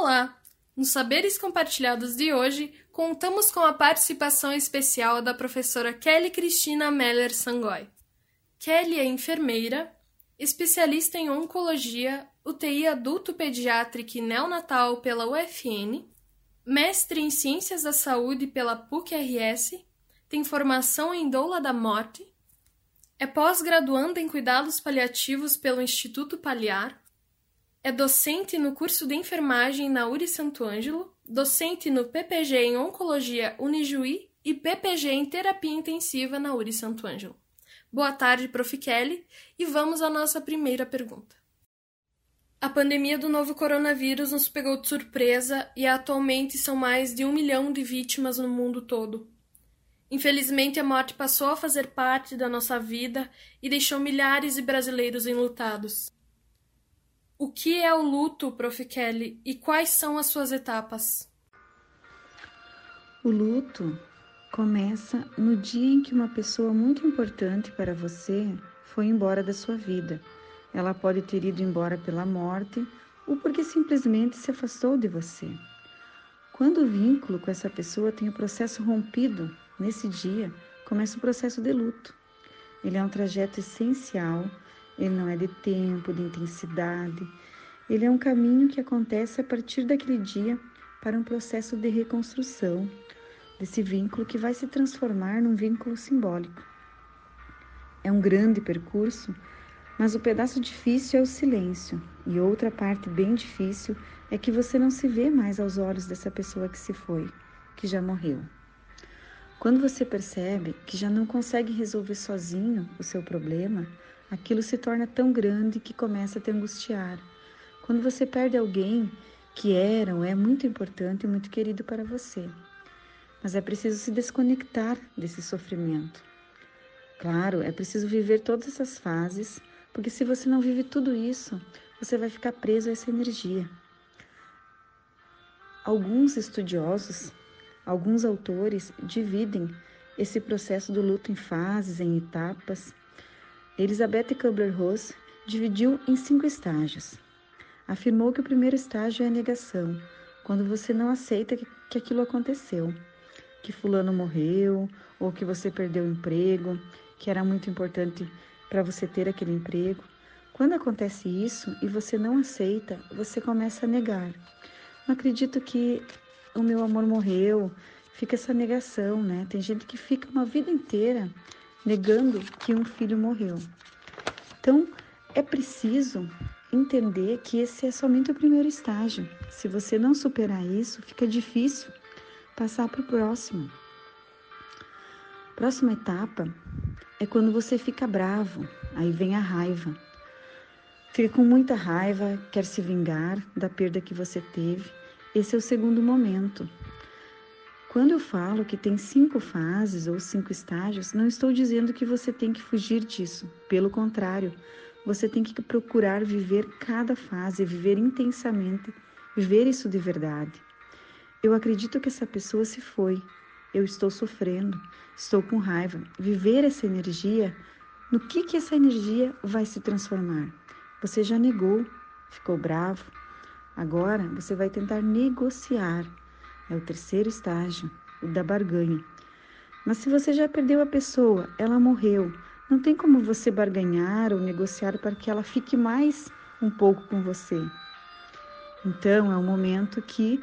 Olá! Nos Saberes Compartilhados de hoje, contamos com a participação especial da professora Kelly Cristina Meller Sangoy. Kelly é enfermeira, especialista em oncologia, UTI adulto pediátrico e neonatal pela UFN, mestre em Ciências da Saúde pela PUC-RS, tem formação em doula da morte, é pós-graduanda em cuidados paliativos pelo Instituto Paliar, é docente no curso de enfermagem na URI Santo Ângelo, docente no PPG em Oncologia Unijuí e PPG em Terapia Intensiva na URI Santo Ângelo. Boa tarde, Prof. Kelly, e vamos à nossa primeira pergunta. A pandemia do novo coronavírus nos pegou de surpresa e atualmente são mais de um milhão de vítimas no mundo todo. Infelizmente, a morte passou a fazer parte da nossa vida e deixou milhares de brasileiros enlutados. O que é o luto, Prof. Kelly, e quais são as suas etapas? O luto começa no dia em que uma pessoa muito importante para você foi embora da sua vida. Ela pode ter ido embora pela morte ou porque simplesmente se afastou de você. Quando o vínculo com essa pessoa tem o processo rompido, nesse dia começa o processo de luto. Ele é um trajeto essencial ele não é de tempo, de intensidade. Ele é um caminho que acontece a partir daquele dia para um processo de reconstrução desse vínculo que vai se transformar num vínculo simbólico. É um grande percurso, mas o pedaço difícil é o silêncio, e outra parte bem difícil é que você não se vê mais aos olhos dessa pessoa que se foi, que já morreu. Quando você percebe que já não consegue resolver sozinho o seu problema, aquilo se torna tão grande que começa a te angustiar. Quando você perde alguém que era ou é muito importante e muito querido para você. Mas é preciso se desconectar desse sofrimento. Claro, é preciso viver todas essas fases, porque se você não vive tudo isso, você vai ficar preso a essa energia. Alguns estudiosos, alguns autores dividem esse processo do luto em fases, em etapas, Elizabeth Kubler-Ross dividiu em cinco estágios. Afirmou que o primeiro estágio é a negação, quando você não aceita que, que aquilo aconteceu, que fulano morreu ou que você perdeu o emprego, que era muito importante para você ter aquele emprego. Quando acontece isso e você não aceita, você começa a negar. Não acredito que o meu amor morreu. Fica essa negação, né? Tem gente que fica uma vida inteira negando que um filho morreu. Então, é preciso entender que esse é somente o primeiro estágio. Se você não superar isso, fica difícil passar para o próximo. Próxima etapa é quando você fica bravo, aí vem a raiva. Fica com muita raiva, quer se vingar da perda que você teve. Esse é o segundo momento. Quando eu falo que tem cinco fases ou cinco estágios, não estou dizendo que você tem que fugir disso. Pelo contrário, você tem que procurar viver cada fase, viver intensamente, viver isso de verdade. Eu acredito que essa pessoa se foi. Eu estou sofrendo, estou com raiva. Viver essa energia, no que que essa energia vai se transformar? Você já negou, ficou bravo. Agora você vai tentar negociar é o terceiro estágio, o da barganha. Mas se você já perdeu a pessoa, ela morreu, não tem como você barganhar ou negociar para que ela fique mais um pouco com você. Então é o momento que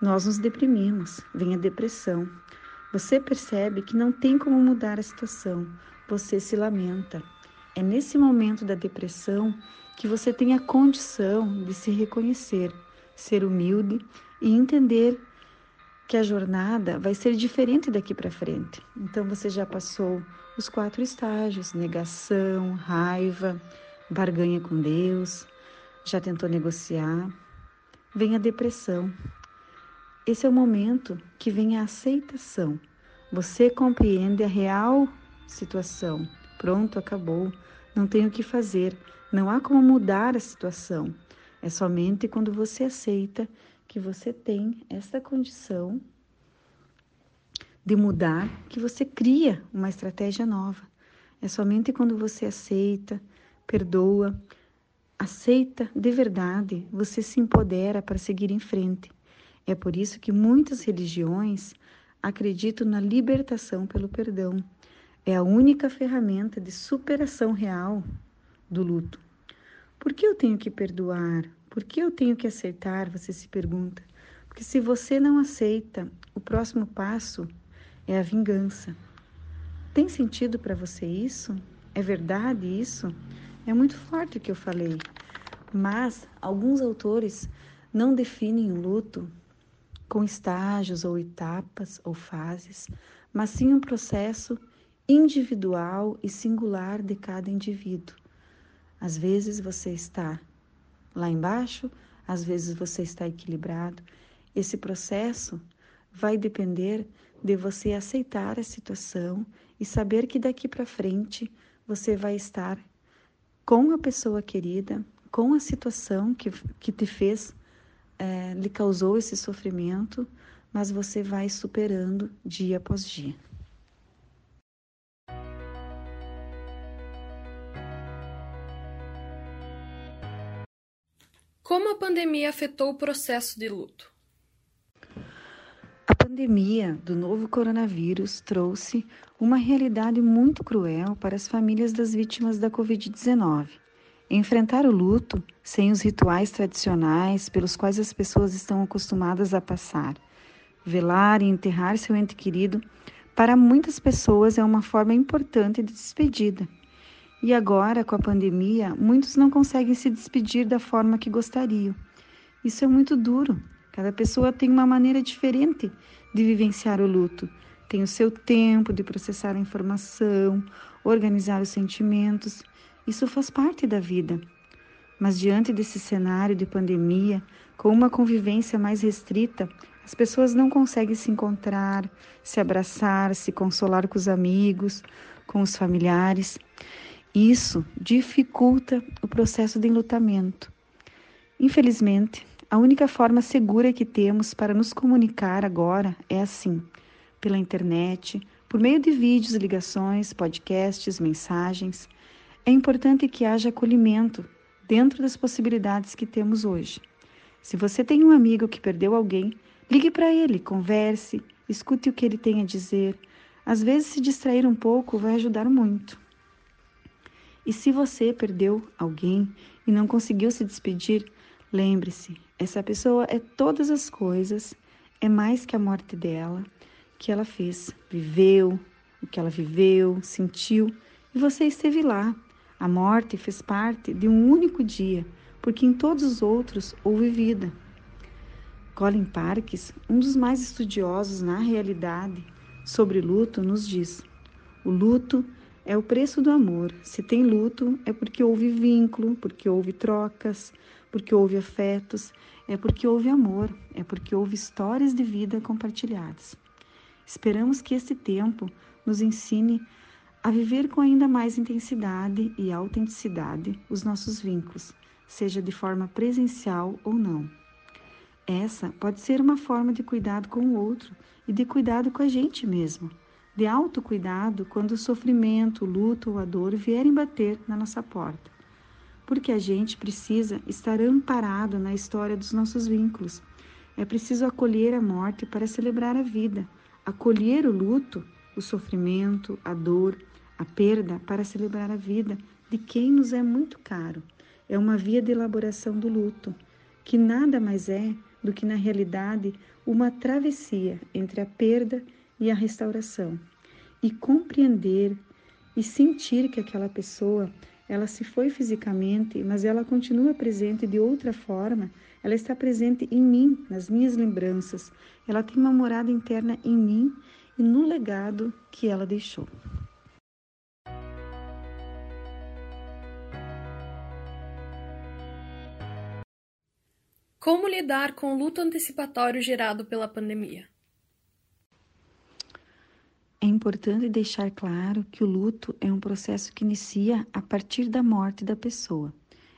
nós nos deprimimos, vem a depressão. Você percebe que não tem como mudar a situação, você se lamenta. É nesse momento da depressão que você tem a condição de se reconhecer, ser humilde e entender que a jornada vai ser diferente daqui para frente. Então você já passou os quatro estágios: negação, raiva, barganha com Deus, já tentou negociar. Vem a depressão. Esse é o momento que vem a aceitação. Você compreende a real situação. Pronto, acabou. Não tenho o que fazer. Não há como mudar a situação. É somente quando você aceita que você tem essa condição de mudar que você cria uma estratégia nova. É somente quando você aceita, perdoa, aceita de verdade, você se empodera para seguir em frente. É por isso que muitas religiões acreditam na libertação pelo perdão. É a única ferramenta de superação real do luto. Por que eu tenho que perdoar? Por que eu tenho que aceitar? Você se pergunta. Porque se você não aceita, o próximo passo é a vingança. Tem sentido para você isso? É verdade isso? É muito forte o que eu falei. Mas alguns autores não definem o luto com estágios ou etapas ou fases, mas sim um processo individual e singular de cada indivíduo. Às vezes você está lá embaixo, às vezes você está equilibrado. Esse processo vai depender de você aceitar a situação e saber que daqui para frente você vai estar com a pessoa querida, com a situação que, que te fez, é, lhe causou esse sofrimento, mas você vai superando dia após dia. Como a pandemia afetou o processo de luto? A pandemia do novo coronavírus trouxe uma realidade muito cruel para as famílias das vítimas da Covid-19. Enfrentar o luto sem os rituais tradicionais pelos quais as pessoas estão acostumadas a passar. Velar e enterrar seu ente querido, para muitas pessoas, é uma forma importante de despedida e agora, com a pandemia, muitos não conseguem se despedir da forma que gostariam. Isso é muito duro. Cada pessoa tem uma maneira diferente de vivenciar o luto. Tem o seu tempo de processar a informação, organizar os sentimentos. Isso faz parte da vida. Mas diante desse cenário de pandemia, com uma convivência mais restrita, as pessoas não conseguem se encontrar, se abraçar, se consolar com os amigos, com os familiares. Isso dificulta o processo de enlutamento. Infelizmente, a única forma segura que temos para nos comunicar agora é assim: pela internet, por meio de vídeos, ligações, podcasts, mensagens. É importante que haja acolhimento dentro das possibilidades que temos hoje. Se você tem um amigo que perdeu alguém, ligue para ele, converse, escute o que ele tem a dizer. Às vezes, se distrair um pouco vai ajudar muito. E se você perdeu alguém e não conseguiu se despedir, lembre-se: essa pessoa é todas as coisas, é mais que a morte dela, que ela fez, viveu, o que ela viveu, sentiu, e você esteve lá. A morte fez parte de um único dia, porque em todos os outros houve vida. Colin Parkes, um dos mais estudiosos na realidade sobre luto, nos diz: o luto é o preço do amor. Se tem luto, é porque houve vínculo, porque houve trocas, porque houve afetos, é porque houve amor, é porque houve histórias de vida compartilhadas. Esperamos que este tempo nos ensine a viver com ainda mais intensidade e autenticidade os nossos vínculos, seja de forma presencial ou não. Essa pode ser uma forma de cuidado com o outro e de cuidado com a gente mesmo de autocuidado quando o sofrimento, o luto ou a dor vierem bater na nossa porta. Porque a gente precisa estar amparado na história dos nossos vínculos. É preciso acolher a morte para celebrar a vida, acolher o luto, o sofrimento, a dor, a perda para celebrar a vida de quem nos é muito caro. É uma via de elaboração do luto, que nada mais é do que, na realidade, uma travessia entre a perda e e a restauração. E compreender e sentir que aquela pessoa, ela se foi fisicamente, mas ela continua presente de outra forma, ela está presente em mim, nas minhas lembranças. Ela tem uma morada interna em mim e no legado que ela deixou. Como lidar com o luto antecipatório gerado pela pandemia? Importante deixar claro que o luto é um processo que inicia a partir da morte da pessoa.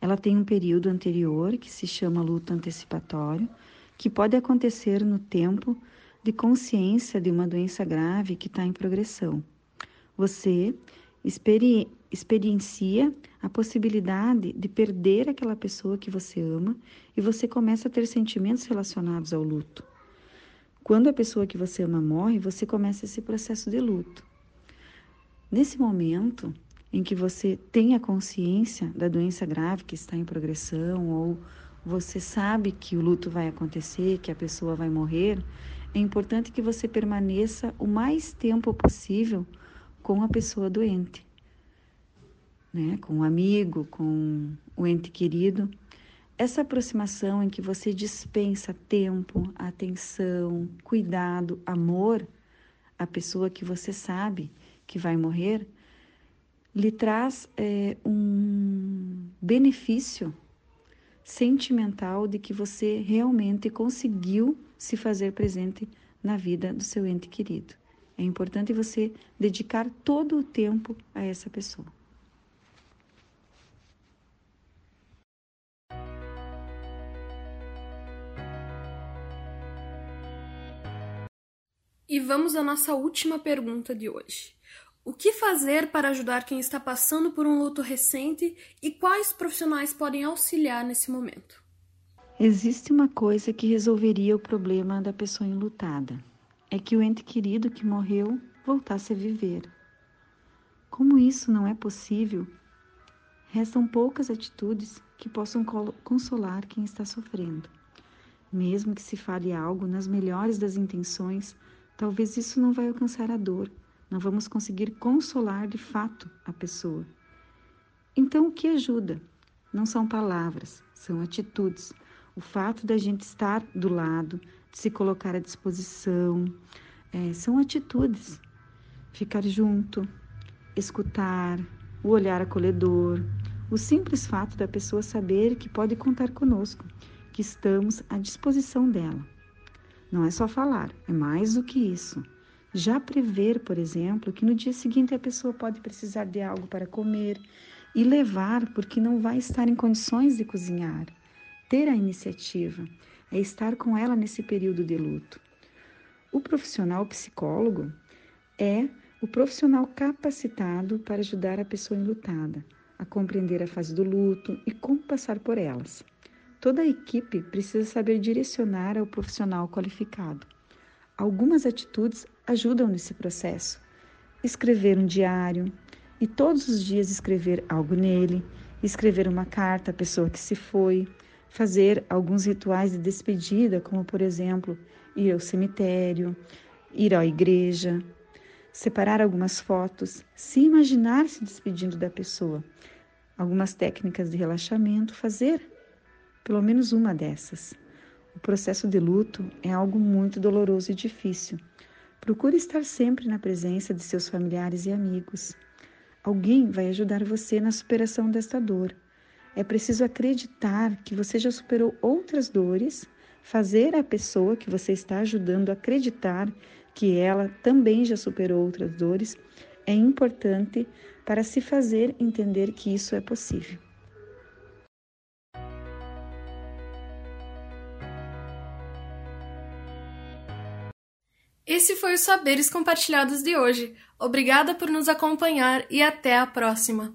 Ela tem um período anterior, que se chama luto antecipatório, que pode acontecer no tempo de consciência de uma doença grave que está em progressão. Você experi experiencia a possibilidade de perder aquela pessoa que você ama e você começa a ter sentimentos relacionados ao luto. Quando a pessoa que você ama morre, você começa esse processo de luto. Nesse momento em que você tem a consciência da doença grave que está em progressão ou você sabe que o luto vai acontecer, que a pessoa vai morrer, é importante que você permaneça o mais tempo possível com a pessoa doente, né? com o um amigo, com o ente querido. Essa aproximação em que você dispensa tempo, atenção, cuidado, amor à pessoa que você sabe que vai morrer, lhe traz é, um benefício sentimental de que você realmente conseguiu se fazer presente na vida do seu ente querido. É importante você dedicar todo o tempo a essa pessoa. E vamos à nossa última pergunta de hoje. O que fazer para ajudar quem está passando por um luto recente e quais profissionais podem auxiliar nesse momento? Existe uma coisa que resolveria o problema da pessoa enlutada: é que o ente querido que morreu voltasse a viver. Como isso não é possível, restam poucas atitudes que possam consolar quem está sofrendo. Mesmo que se fale algo nas melhores das intenções, talvez isso não vai alcançar a dor não vamos conseguir consolar de fato a pessoa. Então, o que ajuda? Não são palavras, são atitudes. O fato da gente estar do lado, de se colocar à disposição, é, são atitudes. Ficar junto, escutar, o olhar acolhedor, o simples fato da pessoa saber que pode contar conosco, que estamos à disposição dela. Não é só falar, é mais do que isso. Já prever, por exemplo, que no dia seguinte a pessoa pode precisar de algo para comer e levar porque não vai estar em condições de cozinhar. Ter a iniciativa é estar com ela nesse período de luto. O profissional psicólogo é o profissional capacitado para ajudar a pessoa enlutada a compreender a fase do luto e como passar por elas. Toda a equipe precisa saber direcionar ao profissional qualificado. Algumas atitudes ajudam nesse processo. Escrever um diário e todos os dias escrever algo nele, escrever uma carta à pessoa que se foi, fazer alguns rituais de despedida, como por exemplo, ir ao cemitério, ir à igreja, separar algumas fotos, se imaginar se despedindo da pessoa. Algumas técnicas de relaxamento, fazer pelo menos uma dessas. O processo de luto é algo muito doloroso e difícil. Procure estar sempre na presença de seus familiares e amigos. Alguém vai ajudar você na superação desta dor. É preciso acreditar que você já superou outras dores, fazer a pessoa que você está ajudando acreditar que ela também já superou outras dores é importante para se fazer entender que isso é possível. Esse foi o Saberes Compartilhados de hoje. Obrigada por nos acompanhar e até a próxima!